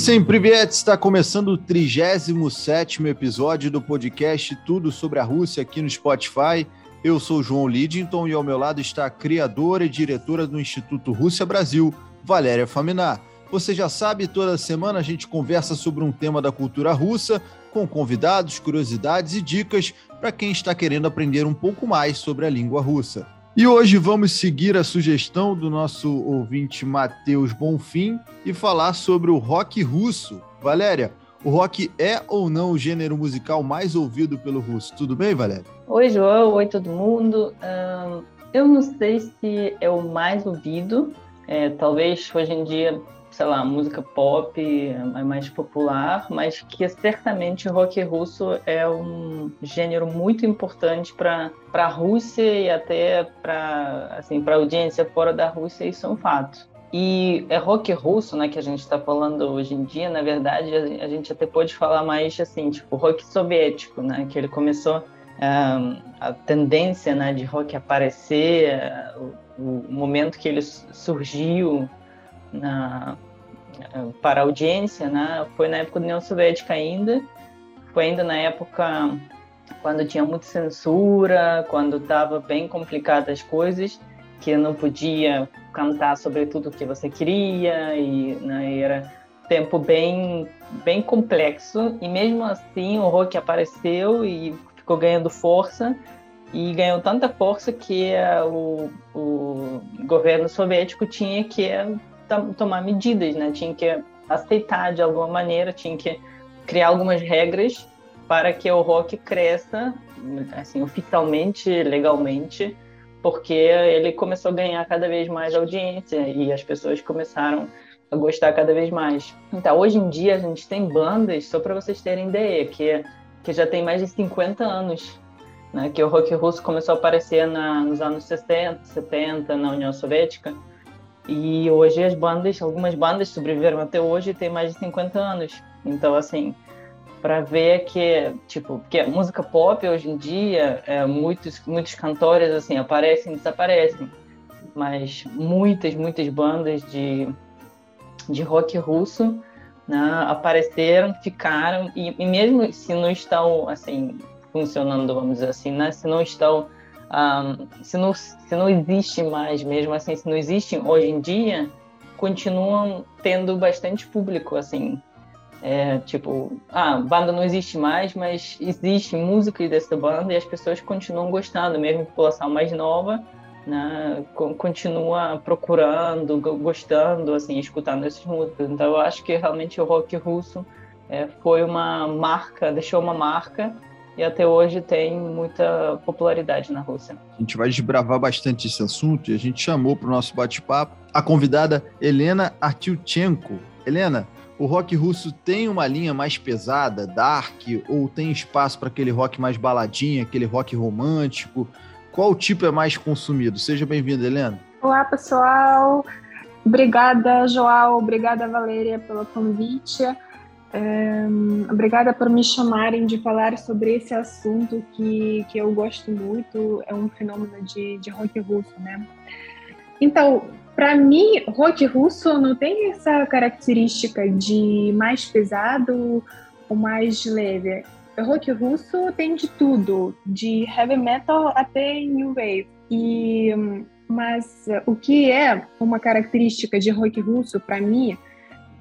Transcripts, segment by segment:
Listen Privet está começando o 37 episódio do podcast Tudo sobre a Rússia aqui no Spotify. Eu sou João Lidington e ao meu lado está a criadora e diretora do Instituto Rússia Brasil, Valéria Faminar. Você já sabe, toda semana a gente conversa sobre um tema da cultura russa, com convidados, curiosidades e dicas para quem está querendo aprender um pouco mais sobre a língua russa. E hoje vamos seguir a sugestão do nosso ouvinte Matheus Bonfim e falar sobre o rock russo. Valéria, o rock é ou não o gênero musical mais ouvido pelo russo? Tudo bem, Valéria? Oi, João. Oi, todo mundo. Eu não sei se é o mais ouvido. É, talvez hoje em dia sei lá, música pop é mais popular, mas que certamente o rock russo é um gênero muito importante para a Rússia e até para assim, a audiência fora da Rússia, isso é um fato. E é rock russo, né, que a gente está falando hoje em dia, na verdade, a gente até pode falar mais assim, tipo, rock soviético, né, que ele começou um, a tendência, né, de rock aparecer, o, o momento que ele surgiu na, para a audiência, né? Foi na época da União Soviética ainda, foi ainda na época quando tinha muita censura, quando estava bem complicadas as coisas, que não podia cantar sobre tudo o que você queria e né, era tempo bem bem complexo e mesmo assim o rock apareceu e ficou ganhando força e ganhou tanta força que uh, o, o governo soviético tinha que tomar medidas, né? Tinha que aceitar de alguma maneira, tinha que criar algumas regras para que o rock cresça, assim, oficialmente, legalmente, porque ele começou a ganhar cada vez mais audiência e as pessoas começaram a gostar cada vez mais. Então, hoje em dia a gente tem bandas, só para vocês terem ideia, que que já tem mais de 50 anos, né, que o rock russo começou a aparecer na, nos anos 60, 70 na União Soviética e hoje as bandas, algumas bandas sobreviveram até hoje e tem mais de 50 anos. Então, assim, para ver que, tipo, porque música pop hoje em dia, é, muitos, muitos cantores, assim, aparecem e desaparecem. Mas muitas, muitas bandas de, de rock russo né, apareceram, ficaram, e, e mesmo se não estão, assim, funcionando, vamos dizer assim, né, se não estão um, se, não, se não existe mais, mesmo assim, se não existem hoje em dia, continuam tendo bastante público, assim. É, tipo, ah, banda não existe mais, mas existe música dessa banda e as pessoas continuam gostando, mesmo a população mais nova, né, continua procurando, gostando, assim, escutando essas músicas. Então, eu acho que realmente o rock russo é, foi uma marca, deixou uma marca e até hoje tem muita popularidade na Rússia. A gente vai desbravar bastante esse assunto e a gente chamou para o nosso bate-papo a convidada Helena Artyuchenko. Helena, o rock russo tem uma linha mais pesada, dark, ou tem espaço para aquele rock mais baladinha, aquele rock romântico? Qual tipo é mais consumido? Seja bem-vinda, Helena. Olá, pessoal. Obrigada, João. Obrigada, Valéria, pelo convite. Obrigada por me chamarem de falar sobre esse assunto que, que eu gosto muito, é um fenômeno de, de rock russo, né? Então, para mim, rock russo não tem essa característica de mais pesado ou mais leve. Rock russo tem de tudo, de heavy metal até new wave. E, mas o que é uma característica de rock russo para mim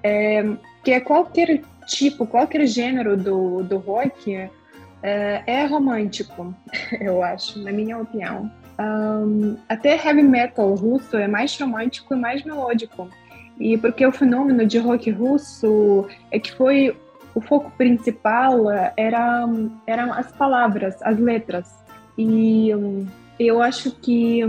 é que é qualquer tipo, qualquer gênero do, do rock é, é romântico, eu acho, na minha opinião. Um, até heavy metal russo é mais romântico e mais melódico. E porque o fenômeno de rock russo é que foi o foco principal era eram as palavras, as letras. E um, eu acho que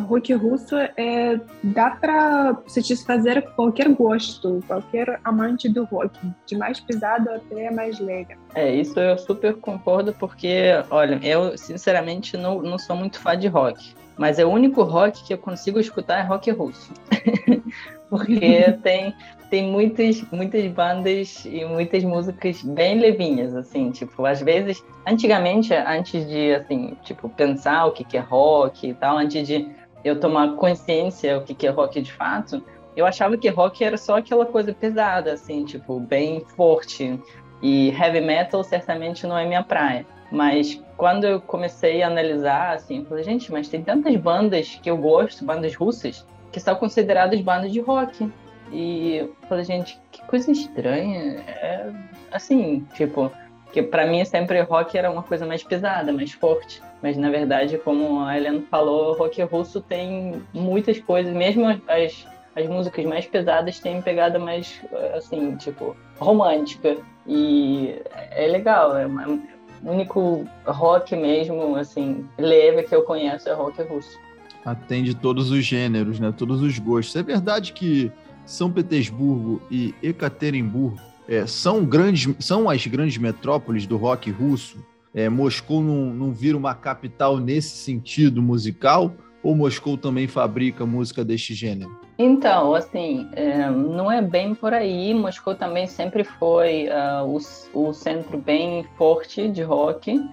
rock russo é, dá para satisfazer qualquer gosto, qualquer amante do rock, de mais pesado até mais leve. É, isso eu super concordo, porque, olha, eu sinceramente não, não sou muito fã de rock, mas é o único rock que eu consigo escutar é rock russo. porque tem, tem muitas, muitas bandas e muitas músicas bem levinhas, assim, tipo, às vezes, antigamente, antes de, assim, tipo, pensar o que, que é rock e tal, antes de eu tomar consciência o que, que é rock de fato, eu achava que rock era só aquela coisa pesada, assim, tipo, bem forte. E heavy metal certamente não é minha praia. Mas quando eu comecei a analisar, assim, eu falei, gente, mas tem tantas bandas que eu gosto, bandas russas, que são consideradas bandas de rock. E eu falei, gente, que coisa estranha. É, assim, tipo, que para mim sempre rock era uma coisa mais pesada, mais forte. Mas na verdade, como a Helena falou, rock russo tem muitas coisas, mesmo as, as músicas mais pesadas têm pegada mais, assim, tipo, romântica. E é legal, é uma, o único rock mesmo, assim, leve que eu conheço é rock russo. Atende todos os gêneros, né? Todos os gostos. É verdade que São Petersburgo e Ekaterimburgo é, são, grandes, são as grandes metrópoles do rock russo? É, Moscou não, não vira uma capital nesse sentido musical? Ou Moscou também fabrica música deste gênero? Então, assim, é, não é bem por aí. Moscou também sempre foi uh, o, o, centro bem forte de rock.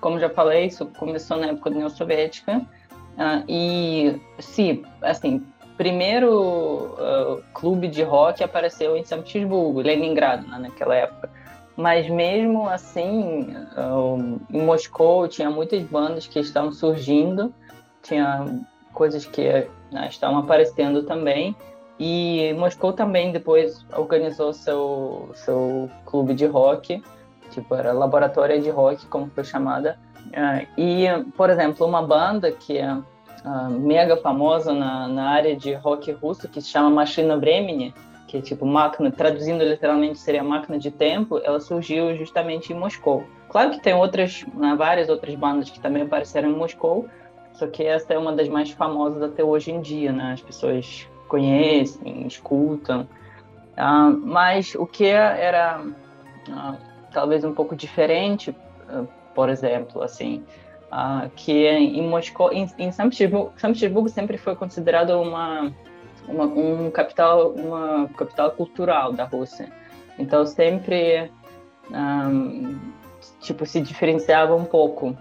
Como já falei, isso começou na época da União Soviética. Uh, e, sim, assim, primeiro uh, clube de rock apareceu em São Petersburgo, Leningrado, né, naquela época. Mas mesmo assim, em Moscou tinha muitas bandas que estavam surgindo, tinha coisas que né, estavam aparecendo também. E Moscou também depois organizou seu, seu clube de rock, tipo, era laboratório de rock, como foi chamada. Uh, e, por exemplo, uma banda que é uh, mega famosa na, na área de rock russo, que se chama Machina Vremeni, que é tipo máquina, traduzindo literalmente seria máquina de tempo, ela surgiu justamente em Moscou. Claro que tem outras, né, várias outras bandas que também apareceram em Moscou, só que essa é uma das mais famosas até hoje em dia, né? As pessoas conhecem, escutam. Uh, mas o que era uh, talvez um pouco diferente, uh, por exemplo, assim, que em Moscou, em, em São, Petersburgo, São Petersburgo sempre foi considerado uma, uma um capital, uma capital cultural da Rússia. Então sempre um, tipo se diferenciava um pouco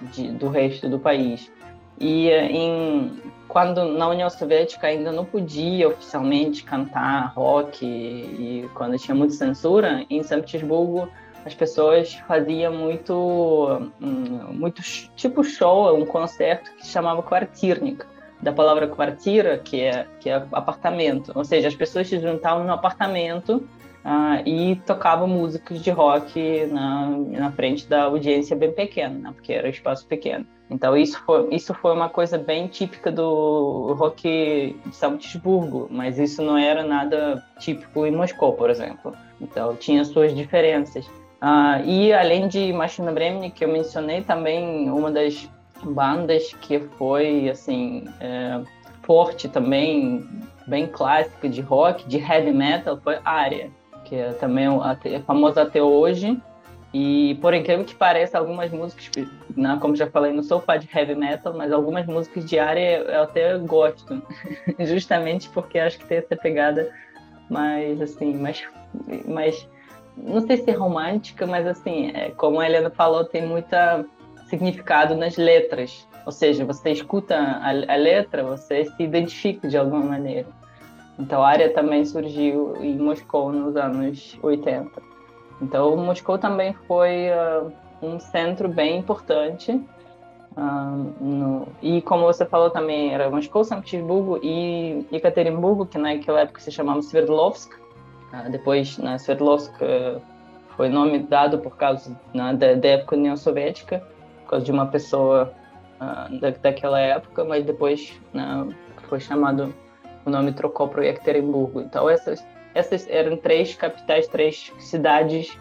de, do resto do país. E em, quando na União Soviética ainda não podia oficialmente cantar rock e, e quando tinha muita censura, em São Petersburgo as pessoas faziam muito, muito tipo show, um concerto que chamava Quartirnik, da palavra quartira, que é, que é apartamento. Ou seja, as pessoas se juntavam no apartamento uh, e tocavam músicas de rock na, na frente da audiência bem pequena, né? porque era um espaço pequeno. Então isso foi, isso foi uma coisa bem típica do rock de São Petersburgo, mas isso não era nada típico em Moscou, por exemplo. Então tinha suas diferenças. Uh, e além de Machina Bremne, que eu mencionei também, uma das bandas que foi assim é, forte também, bem clássica de rock, de heavy metal, foi Aria, que é também é famosa até hoje. E por incrível que pareça, algumas músicas, né, como já falei, não sou fã de heavy metal, mas algumas músicas de Aria eu até gosto, justamente porque acho que tem essa pegada mais assim, mais, mais não sei se romântica, mas assim, é, como a Helena falou, tem muita significado nas letras. Ou seja, você escuta a, a letra, você se identifica de alguma maneira. Então, a área também surgiu em Moscou nos anos 80. Então, Moscou também foi uh, um centro bem importante. Uh, no, e como você falou também, era Moscou, São Petersburgo e Ekaterimburgo, que naquela época se chamava Sverdlovsk, ah, depois, né, Sverdlovsk foi nome dado por causa né, da, da, época União Soviética, causa de uma pessoa uh, da, daquela época, mas depois né, foi chamado, o nome trocou para Ekaterinburgo. Então, essas, essas eram três capitais, três cidades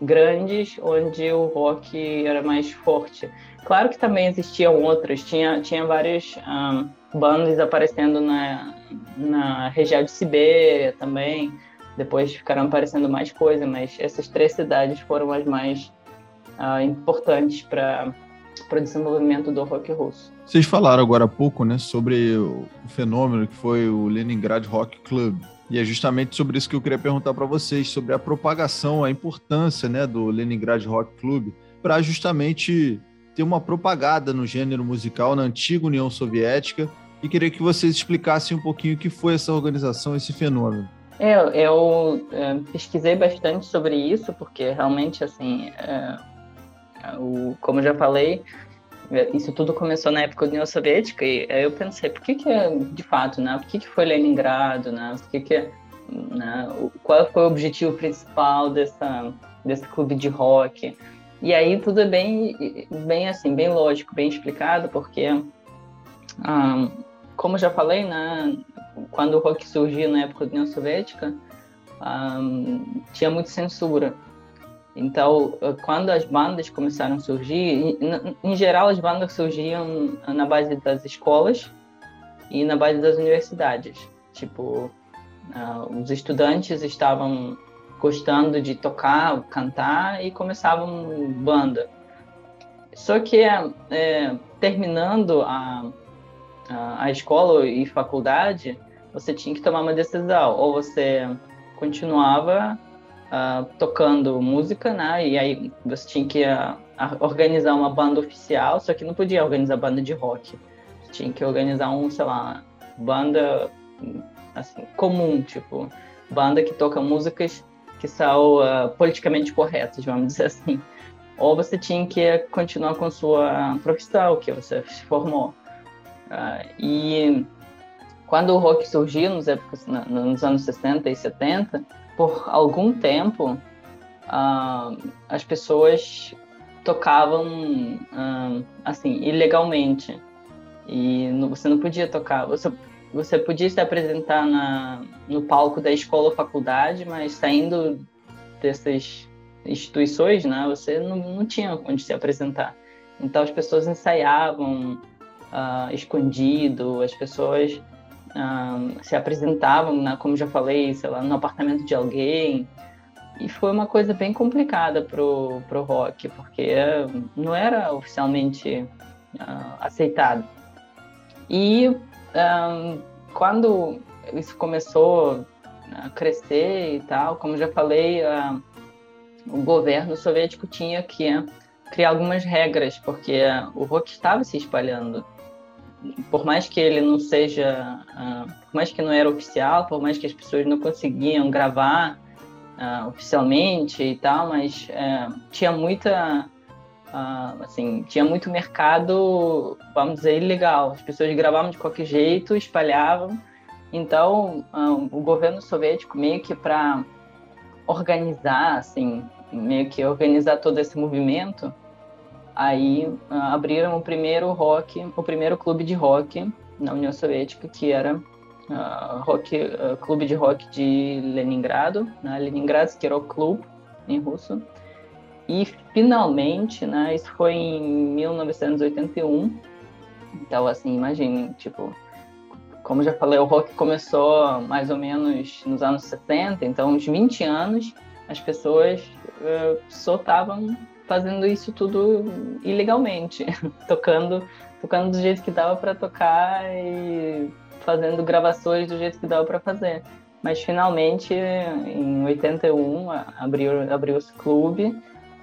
grandes onde o rock era mais forte. Claro que também existiam outras, tinha, tinha várias um, ah, bandas aparecendo na, na região de Sibéria também, depois ficaram aparecendo mais coisas, mas essas três cidades foram as mais uh, importantes para para o desenvolvimento do rock russo. Vocês falaram agora há pouco, né, sobre o fenômeno que foi o Leningrad Rock Club. E é justamente sobre isso que eu queria perguntar para vocês, sobre a propagação, a importância, né, do Leningrad Rock Club para justamente ter uma propaganda no gênero musical na antiga União Soviética e queria que vocês explicassem um pouquinho o que foi essa organização, esse fenômeno. É, eu é, pesquisei bastante sobre isso, porque realmente, assim, é, o, como já falei, é, isso tudo começou na época da União Soviética, e aí eu pensei, por que que, de fato, né, por que que foi Leningrado, né, por que que, né, qual foi o objetivo principal dessa, desse clube de rock? E aí tudo é bem, bem assim, bem lógico, bem explicado, porque, um, como já falei, né, quando o rock surgiu na época da União Soviética, tinha muita censura. Então, quando as bandas começaram a surgir, em, geral as bandas surgiam na base das escolas e na base das universidades. Tipo, uh, os estudantes estavam gostando de tocar, cantar e começavam banda. Só que é, terminando a, a, escola e faculdade, você tinha que tomar uma decisão. Ou você continuava uh, tocando música, né? E aí você tinha que uh, organizar uma banda oficial, só que não podia organizar banda de rock. Você tinha que organizar um, sei lá, banda assim, comum, tipo, banda que toca músicas que são uh, politicamente corretas, vamos dizer assim. Ou você tinha que continuar com sua profissão, que você se formou. E quando o rock surgiu, nos, épocas, nos anos 60 e 70, por algum tempo, uh, as pessoas tocavam assim ilegalmente e você não podia tocar você você podia se apresentar na, no palco da escola ou faculdade, mas saindo dessas instituições, né, você não, não tinha onde se apresentar. Então as pessoas ensaiavam uh, escondido, as pessoas se apresentavam, né, como já falei, sei lá, no apartamento de alguém. E foi uma coisa bem complicada pro, pro rock, porque não era oficialmente uh, aceitado. E um, quando isso começou a crescer e tal, como já falei, uh, o governo soviético tinha que criar algumas regras, porque o rock estava se espalhando. Por mais que ele não seja, uh, por mais que não era oficial, por mais que as pessoas não conseguiam gravar uh, oficialmente e tal, mas uh, tinha muita Uh, assim, tinha muito mercado, vamos dizer, ilegal. As pessoas gravavam de qualquer jeito, espalhavam. Então, o governo soviético meio que para organizar, assim, meio que organizar todo esse movimento, aí uh, abriram o primeiro rock, o primeiro clube de rock na União Soviética, que era rock, clube de rock de Leningrado, né? Leningradsky Rock Club, em russo. E finalmente, né, isso foi em 1981. Então, assim, imagine, tipo, como já falei, o rock começou mais ou menos nos anos 70, então uns 20 anos as pessoas uh, fazendo isso tudo ilegalmente, tocando, tocando do jeito que dava para tocar e fazendo gravações do jeito que dava para fazer. Mas finalmente, em 81, abriu abriu esse clube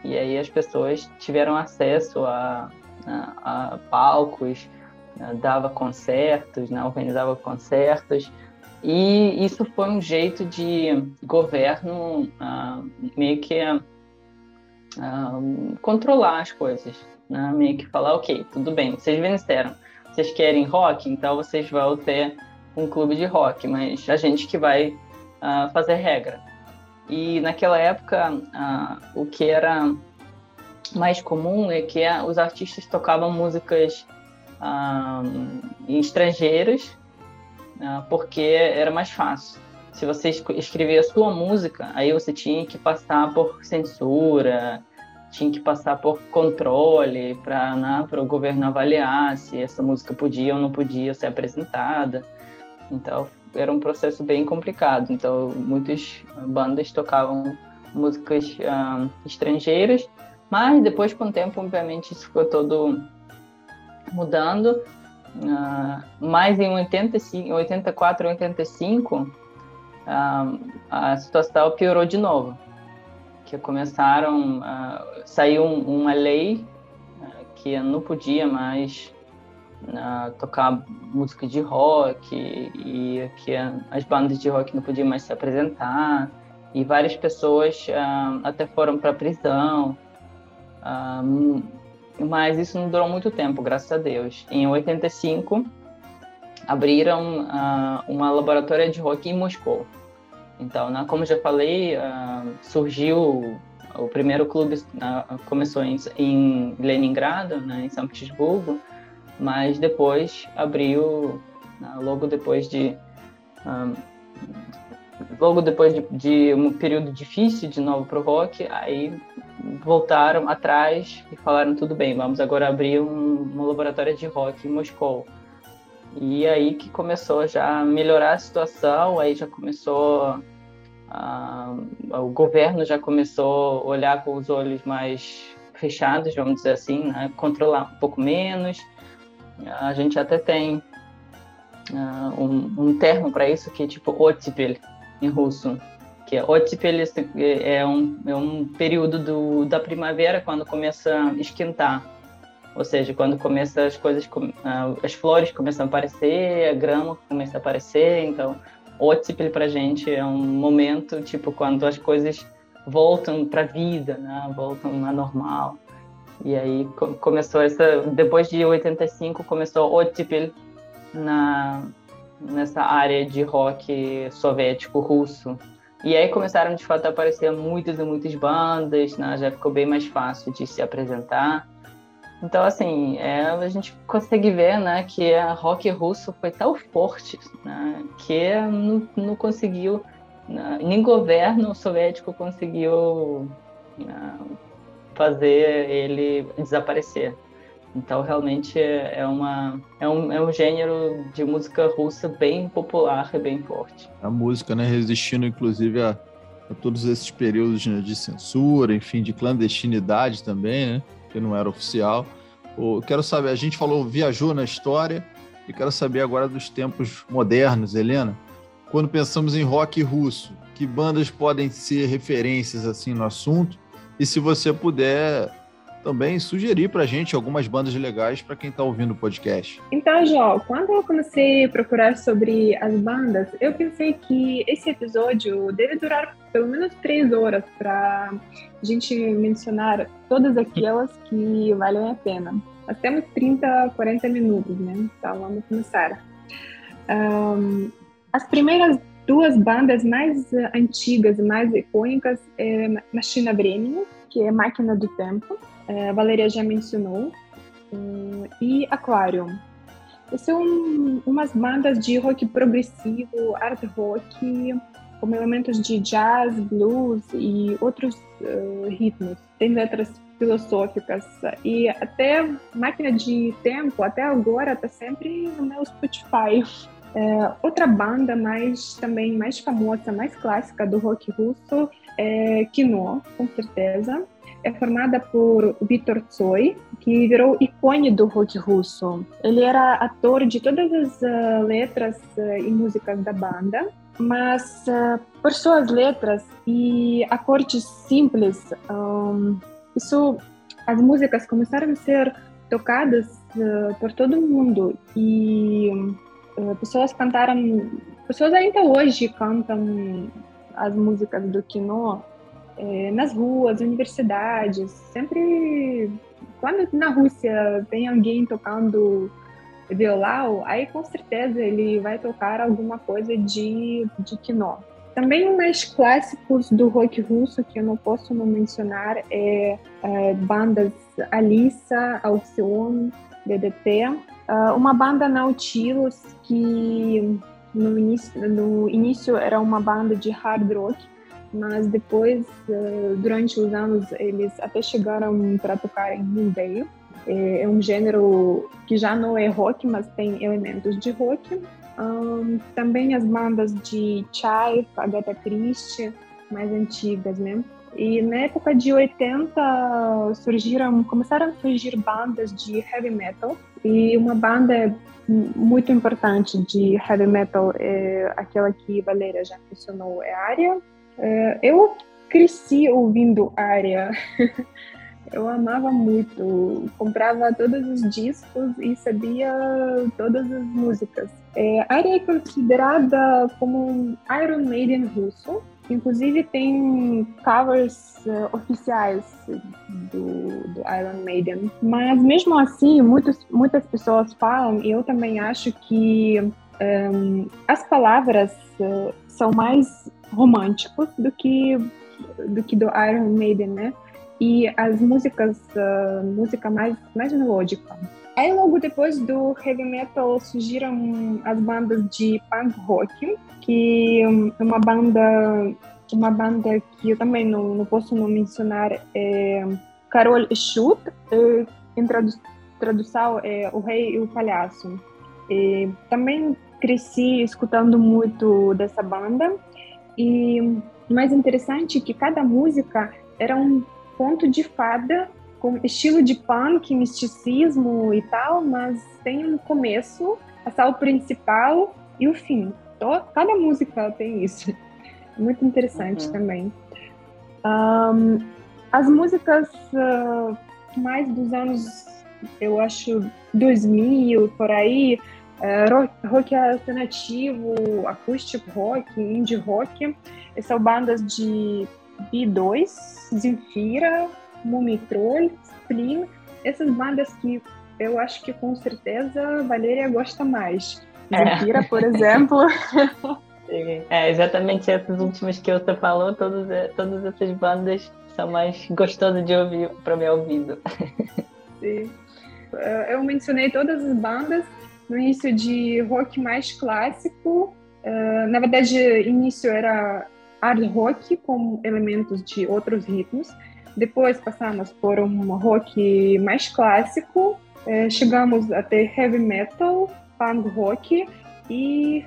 e aí as pessoas tiveram acesso a, a, a palcos, dava concertos, né, organizava concertos. E isso foi um jeito de governo uh, meio que uh, controlar as coisas, né? meio que falar, ok, tudo bem, vocês venceram, vocês querem rock, então vocês vão ter um clube de rock, mas a gente que vai uh, fazer regra. E naquela época, uh, o que era mais comum é que os artistas tocavam músicas estrangeiras, porque era mais fácil. Se você escrevia a sua música, aí você tinha que passar por censura, tinha que passar por controle para né, o governo avaliar se essa música podia ou não podia ser apresentada. Então era um processo bem complicado. Então, muitas bandas tocavam músicas uh, estrangeiras, mas depois, com o tempo, obviamente, isso ficou todo mudando. Uh, mas em 85, 84, 85, uh, a situação piorou de novo. Que começaram, uh, saiu uma lei uh, que não podia mais uh, tocar música de rock e que as bandas de rock não podiam mais se apresentar e várias pessoas uh, até foram para a prisão. Mas isso não durou muito tempo, graças a Deus. Em 85, abriram uh, uma laboratória de rock em Moscou. Então, né, como já falei, surgiu o primeiro clube, começou em, em Leningrado, né, em São Petersburgo, mas depois abriu, né, logo depois de logo depois de, de, um período difícil de novo rock, aí voltaram atrás e falaram tudo bem, vamos agora abrir um, uma laboratório de rock em Moscou. E aí que começou já a melhorar a situação, aí já começou o governo já começou a olhar com os olhos mais fechados, vamos dizer assim, né? controlar um pouco menos. A gente até tem uh, um, um termo para isso que é tipo ottipel, em russo, que é ottipel é um, é um período do, da primavera quando começa a esquentar, ou seja, quando começa as coisas, as flores começam a aparecer, a grama começa a aparecer, então ottipel para gente é um momento tipo quando as coisas voltam para a vida, né? voltam a normal. E aí começou essa, depois de 85 começou ottipel na nessa área de rock soviético russo. E aí começaram de fato a aparecer muitas e muitas bandas, né? já ficou bem mais fácil de se apresentar. Então, assim, é, a gente consegue ver né, que a rock russo foi tão forte né, que não, não conseguiu, né, nem governo soviético conseguiu né, fazer ele desaparecer. Então, realmente é, uma, é, um, é um gênero de música russa bem popular e bem forte. A música, né, resistindo inclusive a, a todos esses períodos né, de censura, enfim, de clandestinidade também, né, que não era oficial. Eu quero saber, a gente falou, viajou na história, e quero saber agora dos tempos modernos, Helena. Quando pensamos em rock russo, que bandas podem ser referências assim no assunto? E se você puder também sugerir para a gente algumas bandas legais para quem está ouvindo o podcast. Então, João, quando eu comecei a procurar sobre as bandas, eu pensei que esse episódio deve durar pelo menos três horas para a gente mencionar todas aquelas que valem a pena. Nós temos 30, 40 minutos, né? Então, vamos começar. Um, as primeiras duas bandas mais antigas e mais icônicas é Machina Bremen que é Máquina do Tempo, é, a Valeria já mencionou, um, e Aquarium. São umas bandas de rock progressivo, art rock, com elementos de jazz, blues e outros uh, ritmos. Tem letras filosóficas e até Máquina de Tempo, até agora, está sempre no meu Spotify. É, outra banda mais também mais famosa, mais clássica do rock russo é Kino, com certeza é formada por Vitor Tsoi, que virou ícone do rock russo. Ele era ator de todas as uh, letras uh, e músicas da banda, mas uh, por suas letras e acordes simples, isso, as músicas começaram a ser tocadas por todo mundo e pessoas cantaram, pessoas ainda hoje cantam as músicas do Kino é, nas ruas, universidades, sempre quando na Rússia tem alguém tocando violão, aí com certeza ele vai tocar alguma coisa de, de quinó. Também mais clássicos do rock russo que eu não posso não mencionar é, é bandas Alissa, Alcione, DDT, ah, uma banda Nautilus que no início, no início era uma banda de hard rock mas depois, eh, durante os anos, eles até chegaram para tocar em rodeio. É, é um gênero que já não é rock, mas tem elementos de rock. Um, também as bandas de Chai, Agatha Christie, mais antigas, né? E na época de 80 surgiram, começaram a surgir bandas de heavy metal e uma banda muito importante de heavy metal é aquela que Valéria já mencionou, é Aria, Uh, eu cresci ouvindo área. Eu amava muito, comprava todos os discos e sabia todas as músicas. É, Aria é considerada como um Iron Maiden russo, Inclusive tem covers uh, oficiais do, do, Iron Maiden. Mas mesmo assim, muitos, muitas pessoas falam, e eu também acho que um, as palavras uh, são mais românticos do que do que do Iron Maiden, né? E as músicas, uh, música mais mais melódica. Aí logo depois do heavy metal surgiram as bandas de punk rock, que é uma banda uma banda que eu também não, não posso não mencionar é Carol Schut, é, em tradu tradução é O Rei e o Palhaço. E também cresci escutando muito dessa banda e mais interessante é que cada música era um ponto de fada com estilo de punk, misticismo e tal, mas tem um começo, a sala principal e o fim. Cada música tem isso. Muito interessante uhum. também. Um, as músicas uh, mais dos anos, eu acho, 2000, por aí, uh, rock, rock, alternativo, acústico rock, indie rock, são bandas de B2, Zinfira, Mumitrol, Spleen, essas bandas que eu acho que com certeza Valéria gosta mais. É. Zinfira, por exemplo. É, exatamente essas últimas que você falou, todas, é, todas essas bandas são mais gostosas de ouvir para meu ouvido. Sim. É, eu mencionei todas as bandas no início de rock mais clássico. É, na verdade, início era hard rock com elementos de outros ritmos. Depois passamos por um rock mais clássico. Chegamos até heavy metal, punk rock e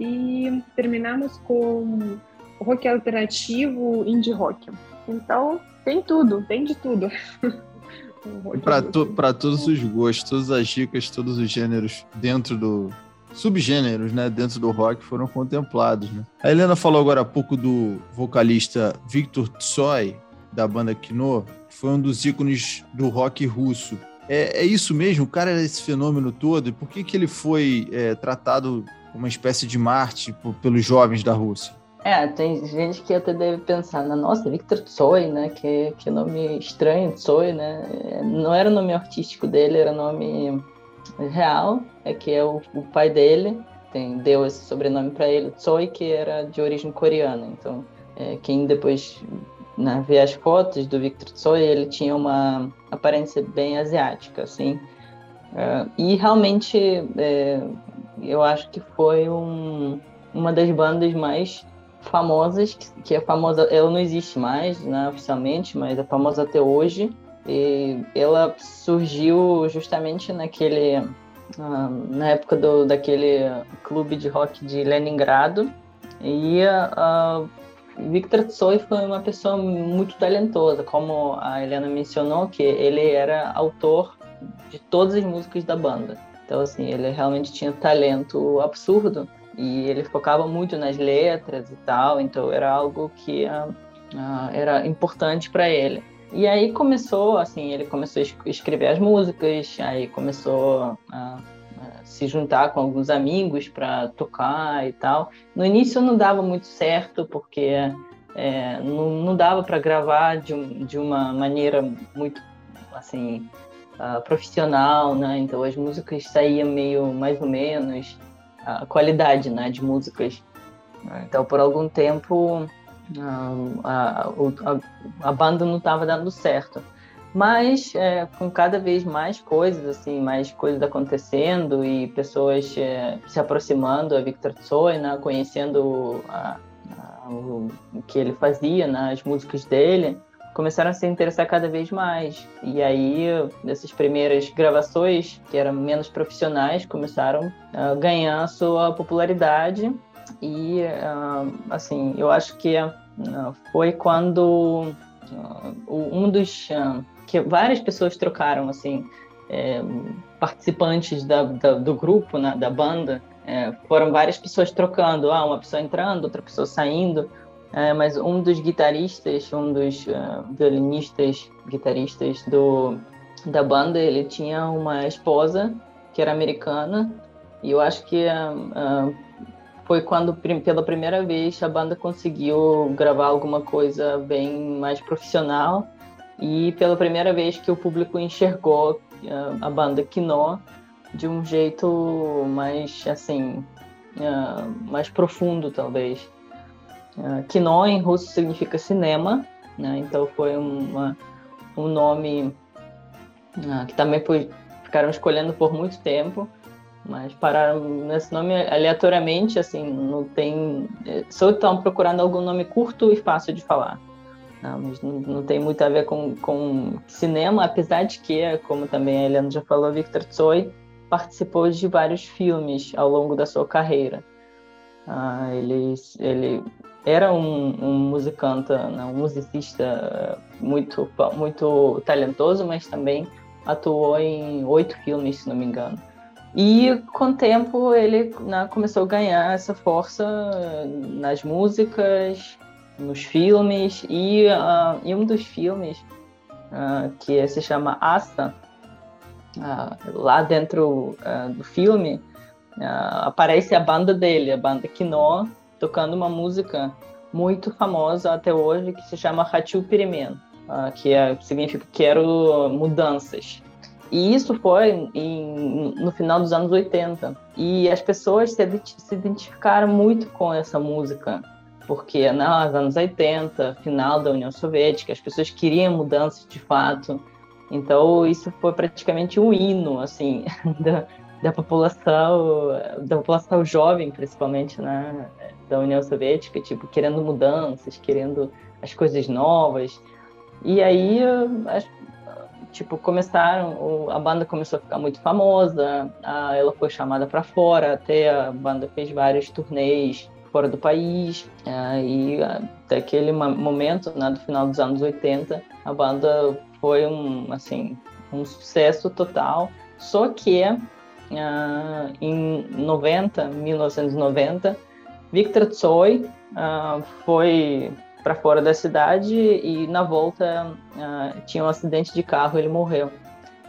e terminamos com rock alternativo, indie rock. Então, tem tudo, tem de tudo. Para to, todos os gostos, todas as dicas, todos os gêneros dentro do. Subgêneros, né? Dentro do rock foram contemplados, né? A Helena falou agora há pouco do vocalista Victor Tsoi, da banda Kino, que foi um dos ícones do rock russo. É, é isso mesmo? O cara era esse fenômeno todo? E por que, que ele foi é, tratado uma espécie de Marte pelos jovens da Rússia. É, tem gente que até deve pensar, na nossa, Victor Tsoi, né? Que, que nome estranho, Tsoi, né? Não era o nome artístico dele, era nome real, é que é o, o pai dele, tem, deu esse sobrenome para ele, Tsoi, que era de origem coreana. Então, é, quem depois né, vê as fotos do Victor Tsoi, ele tinha uma aparência bem asiática, assim. Uh, e realmente é, eu acho que foi um, uma das bandas mais famosas, que, que é famosa, ela não existe mais né, oficialmente, mas é famosa até hoje. E ela surgiu justamente naquele uh, na época do, daquele clube de rock de Leningrado. E uh, Victor Tsoi foi uma pessoa muito talentosa, como a Helena mencionou, que ele era autor de todas as músicas da banda. Então, assim, ele realmente tinha talento absurdo e ele focava muito nas letras e tal, então era algo que uh, uh, era importante para ele. E aí começou, assim, ele começou a escrever as músicas, aí começou a, a se juntar com alguns amigos para tocar e tal. No início não dava muito certo, porque é, não, não dava para gravar de, de uma maneira muito, assim, uh, profissional, né? Então as músicas saíam meio mais ou menos, a qualidade, né, de músicas. Então por algum tempo a, a, a, banda não estava dando certo. Mas é, com cada vez mais coisas, assim, mais coisas acontecendo e pessoas é, se aproximando a Victor Tsoi, né, conhecendo a, o que ele fazia, né, as músicas dele, começaram a se interessar cada vez mais. E aí, essas primeiras gravações, que eram menos profissionais, começaram a ganhar sua popularidade. E, uh, assim, eu acho que uh, foi quando uh, um dos. que várias pessoas trocaram, assim, é, participantes da, da, do grupo, né, da banda, é, foram várias pessoas trocando, ah, uma pessoa entrando, outra pessoa saindo, é, mas um dos guitarristas, um dos uh, violinistas, guitarristas do, da banda, ele tinha uma esposa que era americana e eu acho que uh, uh, foi quando pela primeira vez a banda conseguiu gravar alguma coisa bem mais profissional. E pela primeira vez que o público enxergou a banda Quinó de um jeito mais assim mais profundo talvez. Uh, Kino em russo significa cinema, né? então foi uma, um nome uh, que também foi, ficaram escolhendo por muito tempo, mas pararam nesse nome aleatoriamente, assim, não tem... Só estão procurando algum nome curto e fácil de falar. Não, mas não, não, tem muito a ver com, com cinema, apesar de que, como também a Helena já falou, Victor Tsoi participou de vários filmes ao longo da sua carreira. Uh, ele, ele era um, um né, um musicista muito, muito talentoso, mas também atuou em oito filmes, se não me engano. E com o tempo ele né, começou a ganhar essa força nas músicas, nos filmes, e uh, em um dos filmes, uh, que se chama Asta, uh, lá dentro do filme, aparece a banda dele, a banda Quinó, tocando uma música muito famosa até hoje que se chama Hatiu Pirimen, que é, significa quero mudanças. E isso foi em, no final dos anos 80. E as pessoas se, se identificaram muito com essa música, porque nos anos 80, final da União Soviética, as pessoas queriam mudanças de fato. Então isso foi praticamente um hino assim da, da população, da população jovem, principalmente, né, da União Soviética, tipo, querendo mudanças, querendo as coisas novas. E aí, as, tipo, começaram, a banda começou a ficar muito famosa, ela foi chamada para fora, até a banda fez vários turnês fora do país, é, e até aquele momento, né, do final dos anos 80, a banda foi um, assim, um sucesso total, só que uh, em 90, 1990, Victor Tsoi uh, foi para fora da cidade e na volta uh, tinha um acidente de carro, ele morreu.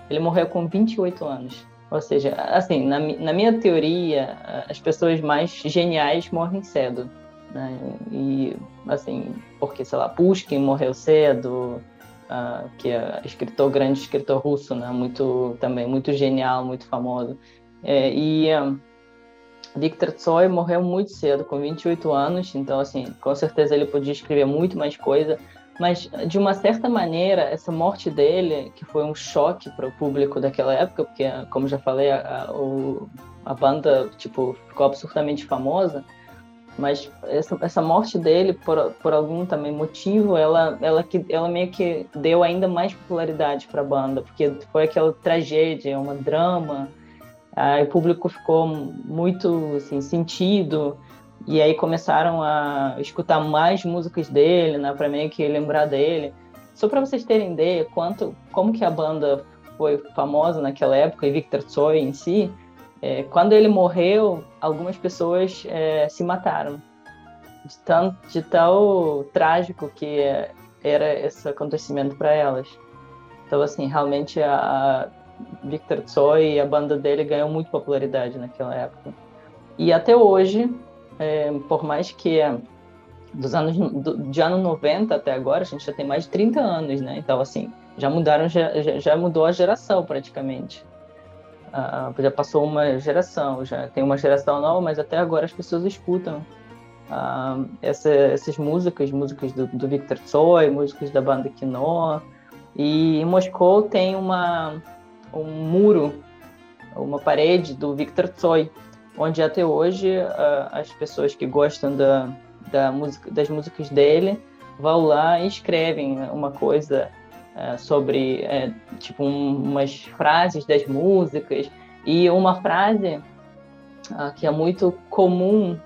Ele morreu com 28 anos. Ou seja, assim, na, na minha teoria, as pessoas mais geniais morrem cedo. Né? E, assim, porque, sei lá, Pushkin morreu cedo, uh, que é escritor, grande escritor russo, né? Muito, também muito genial, muito famoso. É, e Viktor Tsoi morreu muito cedo, com 28 anos, então, assim, com certeza ele podia escrever muito mais coisa, mas, de uma certa maneira, essa morte dele, que foi um choque para o público daquela época, porque, como já falei, a, a, o, a banda, tipo, ficou absurdamente famosa, mas essa, essa morte dele, por, por algum também motivo, ela, ela, que, ela meio que deu ainda mais popularidade para a banda, porque foi aquela tragédia, uma drama, Aí o público ficou muito assim, sentido, e aí começaram a escutar mais músicas dele, né, para meio que lembrar dele. Só para vocês terem ideia quanto, como que a banda foi famosa naquela época, e Victor Tsoi em si, é, quando ele morreu, algumas pessoas é, se mataram. De, tão, de tão trágico que era esse acontecimento para elas. Então, assim, realmente a, Victor Tsoi e a banda dele ganhou muito popularidade naquela época. E até hoje, é, por mais que é dos anos do, de ano 90 até agora, a gente já tem mais de 30 anos, né? Então, assim, já mudaram, já, já mudou a geração praticamente. Uh, já passou uma geração, já tem uma geração nova, mas até agora as pessoas escutam uh, essa, essas músicas, músicas do, do Victor Tsoi, músicas da banda Kino. E em Moscou tem uma, um muro, uma parede do Victor Tsoi, onde até hoje uh, as pessoas que gostam da, da música, das músicas dele vão lá e escrevem uma coisa uh, sobre, uh, tipo, um, umas frases das músicas. E uma frase ah, que é muito comum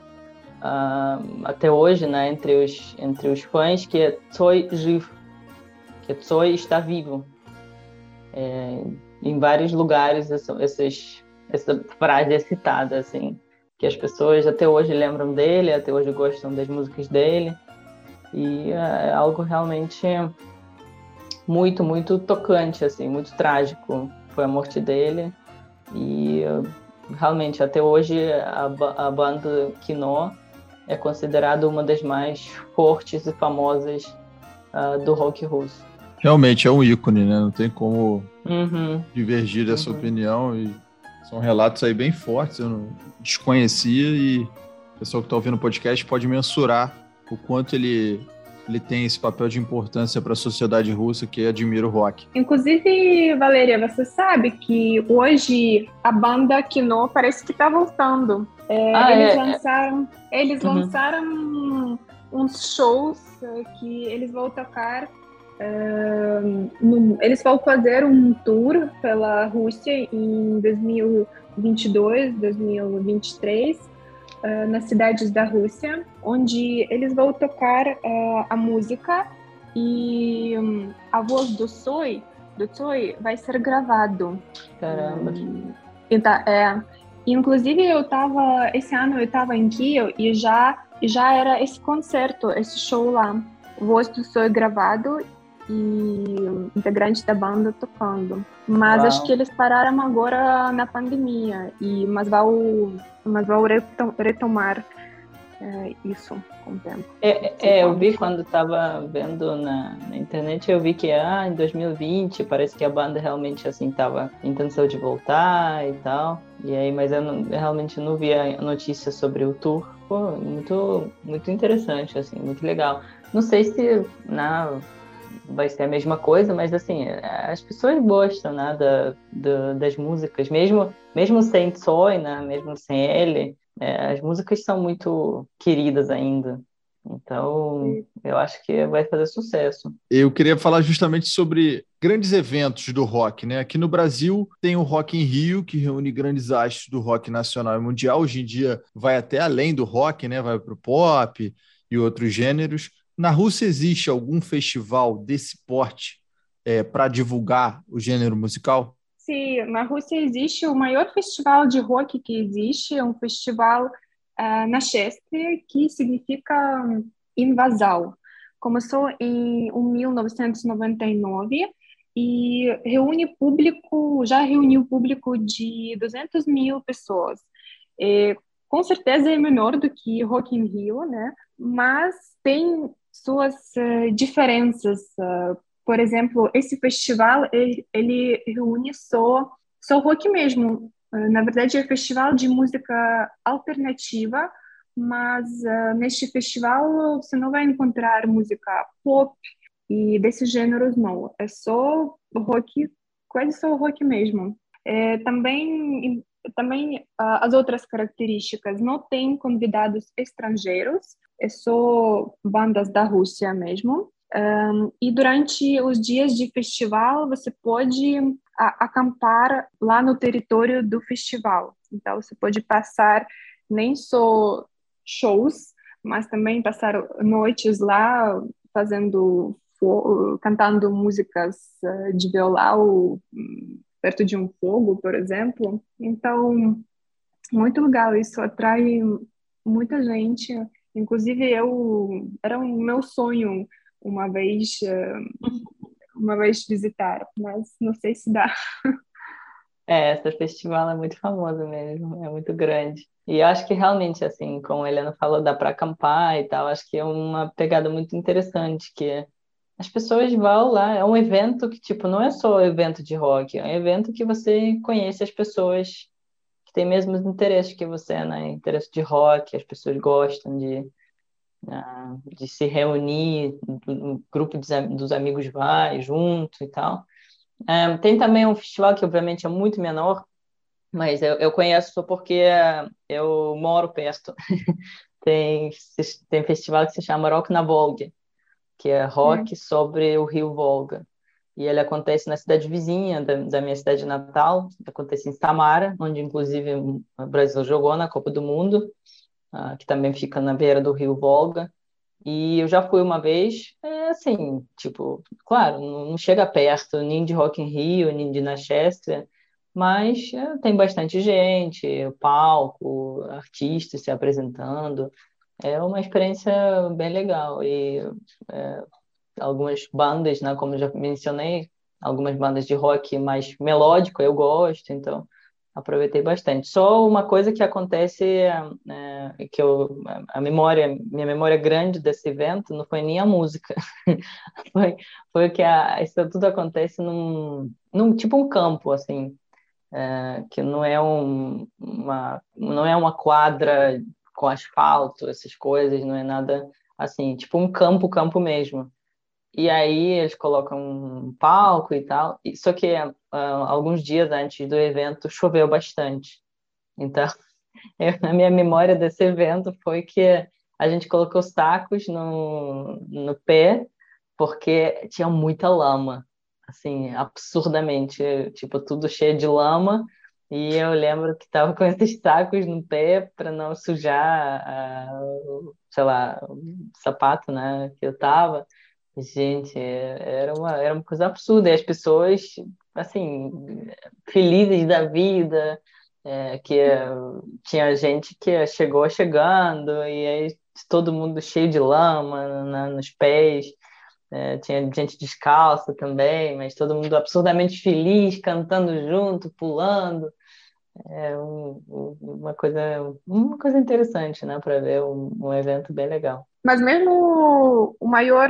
até hoje né, entre, os, entre os fãs, que é Tsoi Jiv, que é Tsoi está vivo. É, em vários lugares essa, essa frase é citada, assim, que as pessoas até hoje lembram dele, até hoje gostam das músicas dele. E é, é algo realmente muito, muito tocante, assim, muito trágico. Foi a morte dele. E realmente, até hoje, a, a banda Kino é considerada uma das mais fortes e famosas uh, do rock russo. Realmente é um ícone, né? Não tem como uhum. divergir dessa uhum. opinião. E são relatos aí bem fortes, eu não desconhecia e o pessoal que está ouvindo o podcast pode mensurar o quanto ele ele tem esse papel de importância para a sociedade russa que admira o rock. Inclusive, Valéria, você sabe que hoje a banda Kino parece que está voltando. É, ah, eles é, é. lançaram, eles uhum. lançaram uns shows é, que eles vão tocar. Uh, no, eles vão fazer um tour pela Rússia em 2022, 2023 uh, nas cidades da Rússia, onde eles vão tocar uh, a música e um, a voz do Tsoi, do Tsoi vai ser gravado. Caramba. então, é, inclusive eu tava esse ano eu estava em Kiev e já já era esse concerto, esse show lá. Voz do Tsoi gravado e integrantes da banda tocando. Mas Uau. acho que eles pararam agora na pandemia e mas vão mas vão retomar é, isso com o tempo. É, é eu vi quando estava vendo na, na, internet, eu vi que ah, em 2020 parece que a banda realmente assim estava intenção de voltar e tal. E aí, mas eu, não, eu realmente não vi a notícia sobre o tour. Pô, muito, muito interessante, assim, muito legal. Não sei se na vai ser a mesma coisa, mas assim, as pessoas gostam, né, da, da das músicas, mesmo, mesmo sem Tsoi, né, mesmo sem ele, é, as músicas são muito queridas ainda. Então, eu acho que vai fazer sucesso. Eu queria falar justamente sobre grandes eventos do rock, né? Aqui no Brasil tem o Rock em Rio, que reúne grandes astros do rock nacional e mundial. Hoje em dia vai até além do rock, né? Vai para o pop e outros gêneros. Na Rússia existe algum festival desse porte é, para divulgar o gênero musical? Sim, na Rússia existe o maior festival de rock que existe, é um festival uh, na Chestre, que significa invasão. Começou em 1999 e reúne público, já reuniu público de 200 mil pessoas. E, com certeza é menor do que Rock in Rio, né? Mas tem suas uh, diferenças. Uh, por exemplo, esse festival ele, ele, reúne só só rock mesmo. Uh, na verdade, é festival de música alternativa, mas neste festival você não vai encontrar música pop e desses gêneros não. É só rock, quase só rock mesmo. É, também também as outras características não tem convidados estrangeiros é só bandas da Rússia mesmo. Um, e durante os dias de festival, você pode a, acampar lá no território do festival. Então, você pode passar nem só shows, mas também passar noites lá fazendo cantando músicas eh, de violão perto de um fogo, por exemplo. Então, muito legal, isso atrai muita gente Inclusive, eu era um meu sonho uma vez, eh, uma vez visitar, mas não sei se dá. É, esse festival é muito famoso mesmo, é muito grande. E eu acho que realmente, assim, como a Helena falou, dá para acampar e tal, acho que é uma pegada muito interessante, que as pessoas vão lá, é um evento que, tipo, não é só evento de rock, é um evento que você conhece as pessoas tem mesmos interesses que você, né? Interesse de rock, as pessoas gostam de, uh, de se reunir, o grupo dos amigos vai junto e tal. Um, tem também um festival que, obviamente, é muito menor, mas eu, eu conheço porque eu moro perto. tem, tem festival que se chama Rock na Volga, que é rock hum. sobre o rio Volga e ele acontece na cidade vizinha da, da, minha cidade natal, acontece em Samara, onde inclusive o Brasil jogou na Copa do Mundo, uh, que também fica na beira do rio Volga. E eu já fui uma vez, é assim, tipo, claro, não chega perto nem de Rock in Rio, nem de Nachester, mas é, tem bastante gente, palco, artistas se apresentando. É uma experiência bem legal e é, algumas bandas, né, como já mencionei, algumas bandas de rock mais melódico eu gosto, então aproveitei bastante. Só uma coisa que acontece é, que eu a memória minha memória grande desse evento não foi nem a música, foi foi que a, isso tudo acontece num, num tipo um campo assim é, que não é um, uma não é uma quadra com asfalto essas coisas não é nada assim tipo um campo campo mesmo e aí eles colocam um palco e tal. Só que uh, alguns dias antes do evento choveu bastante. Então, eu, a minha memória desse evento foi que a gente colocou os tacos no, no pé porque tinha muita lama, assim, absurdamente, tipo, tudo cheio de lama. E eu lembro que estava com esses tacos no pé para não sujar, uh, sei lá, o sapato, né, que eu tava. Gente, era uma, era uma coisa absurda. E as pessoas, assim, felizes da vida, é, que tinha gente que chegou chegando, e aí todo mundo cheio de lama na, nos pés. É, tinha gente descalça também, mas todo mundo absurdamente feliz, cantando junto, pulando. É um, uma coisa uma coisa interessante, né, para ver um, um evento bem legal. Mas mesmo o maior,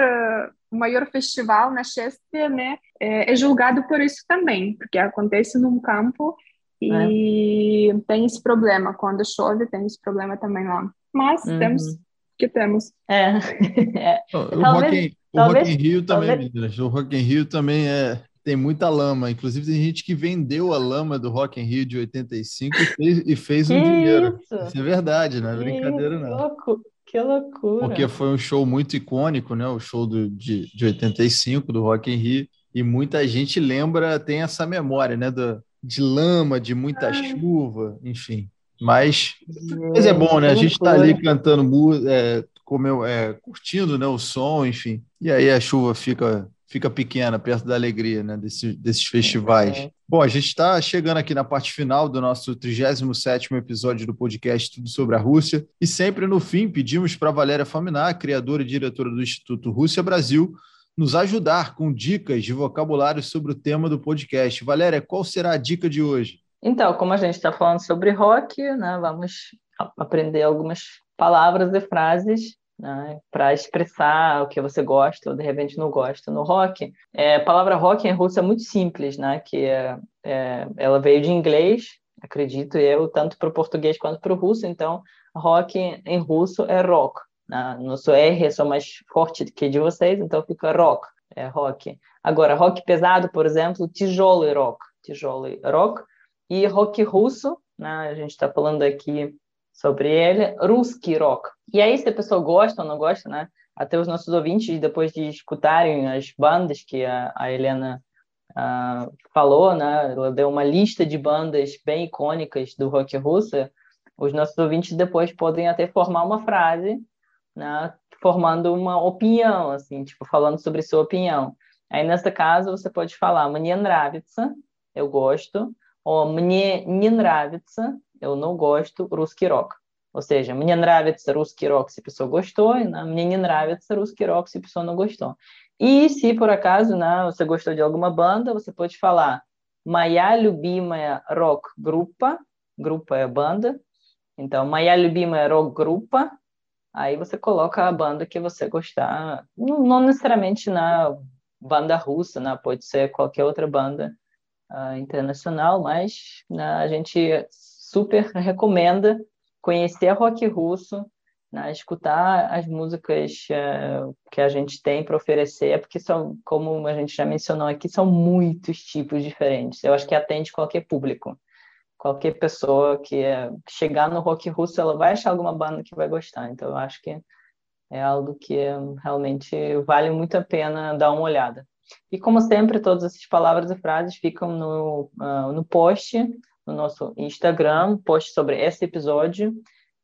o maior festival na Chester, né, é, é julgado por isso também, porque acontece num campo e é. tem esse problema. Quando chove, tem esse problema também lá. Mas uhum. temos que temos. É. é. O, talvez, Rock o talvez, Rock in Rio também, talvez... meninas. O Rock in Rio também é, tem muita lama. Inclusive, tem gente que vendeu a lama do Rock in Rio de 85 e fez, e fez um dinheiro. Isso é verdade, não é brincadeira, não. Louco. Que loucura! Porque foi um show muito icônico, né? O show do, de, de 85 do Rock in Rio. E muita gente lembra, tem essa memória, né? Do, de lama, de muita Ai. chuva, enfim. Mas, mas é bom, né? A gente está ali cantando, é, como é, curtindo né, o som, enfim. E aí a chuva fica fica pequena perto da alegria né, desse, desses festivais. É. Bom, a gente está chegando aqui na parte final do nosso 37º episódio do podcast Tudo sobre a Rússia e sempre no fim pedimos para Valéria Faminar, criadora e diretora do Instituto Rússia Brasil, nos ajudar com dicas de vocabulário sobre o tema do podcast. Valéria, qual será a dica de hoje? Então, como a gente está falando sobre rock, né, vamos aprender algumas palavras e frases né, para expressar o que você gosta ou de repente não gosta. No rock, é, a palavra rock em russo é muito simples, né, que é, é, ela veio de inglês, acredito eu, tanto para o português quanto para o russo, então rock em russo é rock. Né? Nosso R é só mais forte que de vocês, então fica rock, é rock. Agora, rock pesado, por exemplo, tijolo rock, tijolo rock, e rock russo, né, a gente está falando aqui sobre ele, Ruski Rock. E aí, se a pessoa gosta ou não gosta, né? Até os nossos ouvintes, depois de escutarem as bandas que a, a Helena uh, falou, né? Ela deu uma lista de bandas bem icônicas do rock russo. Os nossos ouvintes depois podem até formar uma frase, né? Formando uma opinião, assim, tipo, falando sobre sua opinião. Aí, nesse caso, você pode falar Мне нравится, eu gosto, ou Мне не нравится, eu não gosto русский рок. Ou seja, мне нравится русский рок se a pessoa gostou, e né? мне не нравится русский рок se a pessoa não gostou. E se por acaso né, você gostou de alguma banda, você pode falar моя любимая рок-группа, grupo é banda, então моя любимая рок-группа, aí você coloca a banda que você gostar, não, não necessariamente na banda russa, né? pode ser qualquer outra banda uh, internacional, mas né, a gente super recomenda conhecer rock russo, né, escutar as músicas uh, que a gente tem para oferecer, porque são, como a gente já mencionou aqui, são muitos tipos diferentes. Eu acho que atende qualquer público. Qualquer pessoa que uh, chegar no rock russo, ela vai achar alguma banda que vai gostar. Então, eu acho que é algo que uh, realmente vale muito a pena dar uma olhada. E, como sempre, todas essas palavras e frases ficam no, no post no nosso Instagram, post sobre esse episódio,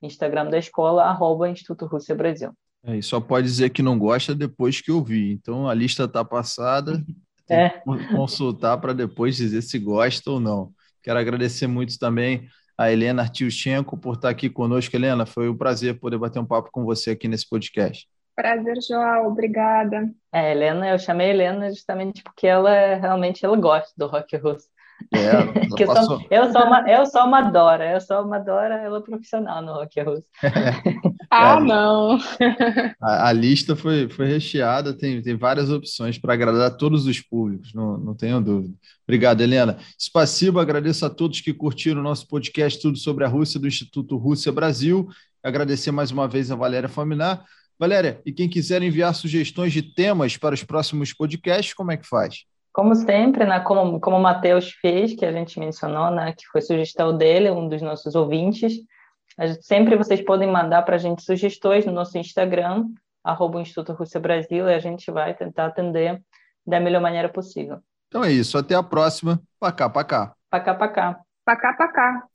Instagram da escola, arroba Instituto Rússia Brasil. É, e só pode dizer que não gosta depois que ouvir. Então a lista está passada, tem é. que consultar para depois dizer se gosta ou não. Quero agradecer muito também a Helena Artiuchenko, por estar aqui conosco. Helena, foi um prazer poder bater um papo com você aqui nesse podcast. Prazer, João. Obrigada. É, Helena, eu chamei a Helena justamente porque ela realmente ela gosta do rock russo. É, eu, sou, eu, sou uma, eu sou uma Dora, eu sou uma Dora, ela é profissional no rock russo. ah, é, não! A, a, lista foi, foi recheada, tem, tem várias opções para agradar todos os públicos, não, não tenho dúvida. Obrigado, Helena. Spasibo, agradeço a todos que curtiram o nosso podcast Tudo sobre a Rússia do Instituto Rússia Brasil. Agradecer mais uma vez a Valéria Faminar. Valéria, e quem quiser enviar sugestões de temas para os próximos podcasts, como é que faz? Como sempre, né, como, como o Matheus fez, que a gente mencionou, né, que foi sugestão dele, um dos nossos ouvintes, sempre vocês podem mandar para a gente sugestões no nosso Instagram, arroba Instituto Rússia Brasil, e a gente vai tentar atender da melhor maneira possível. Então é isso, até a próxima. Pacá, pacá. Pacá, pacá. Pacá, pacá.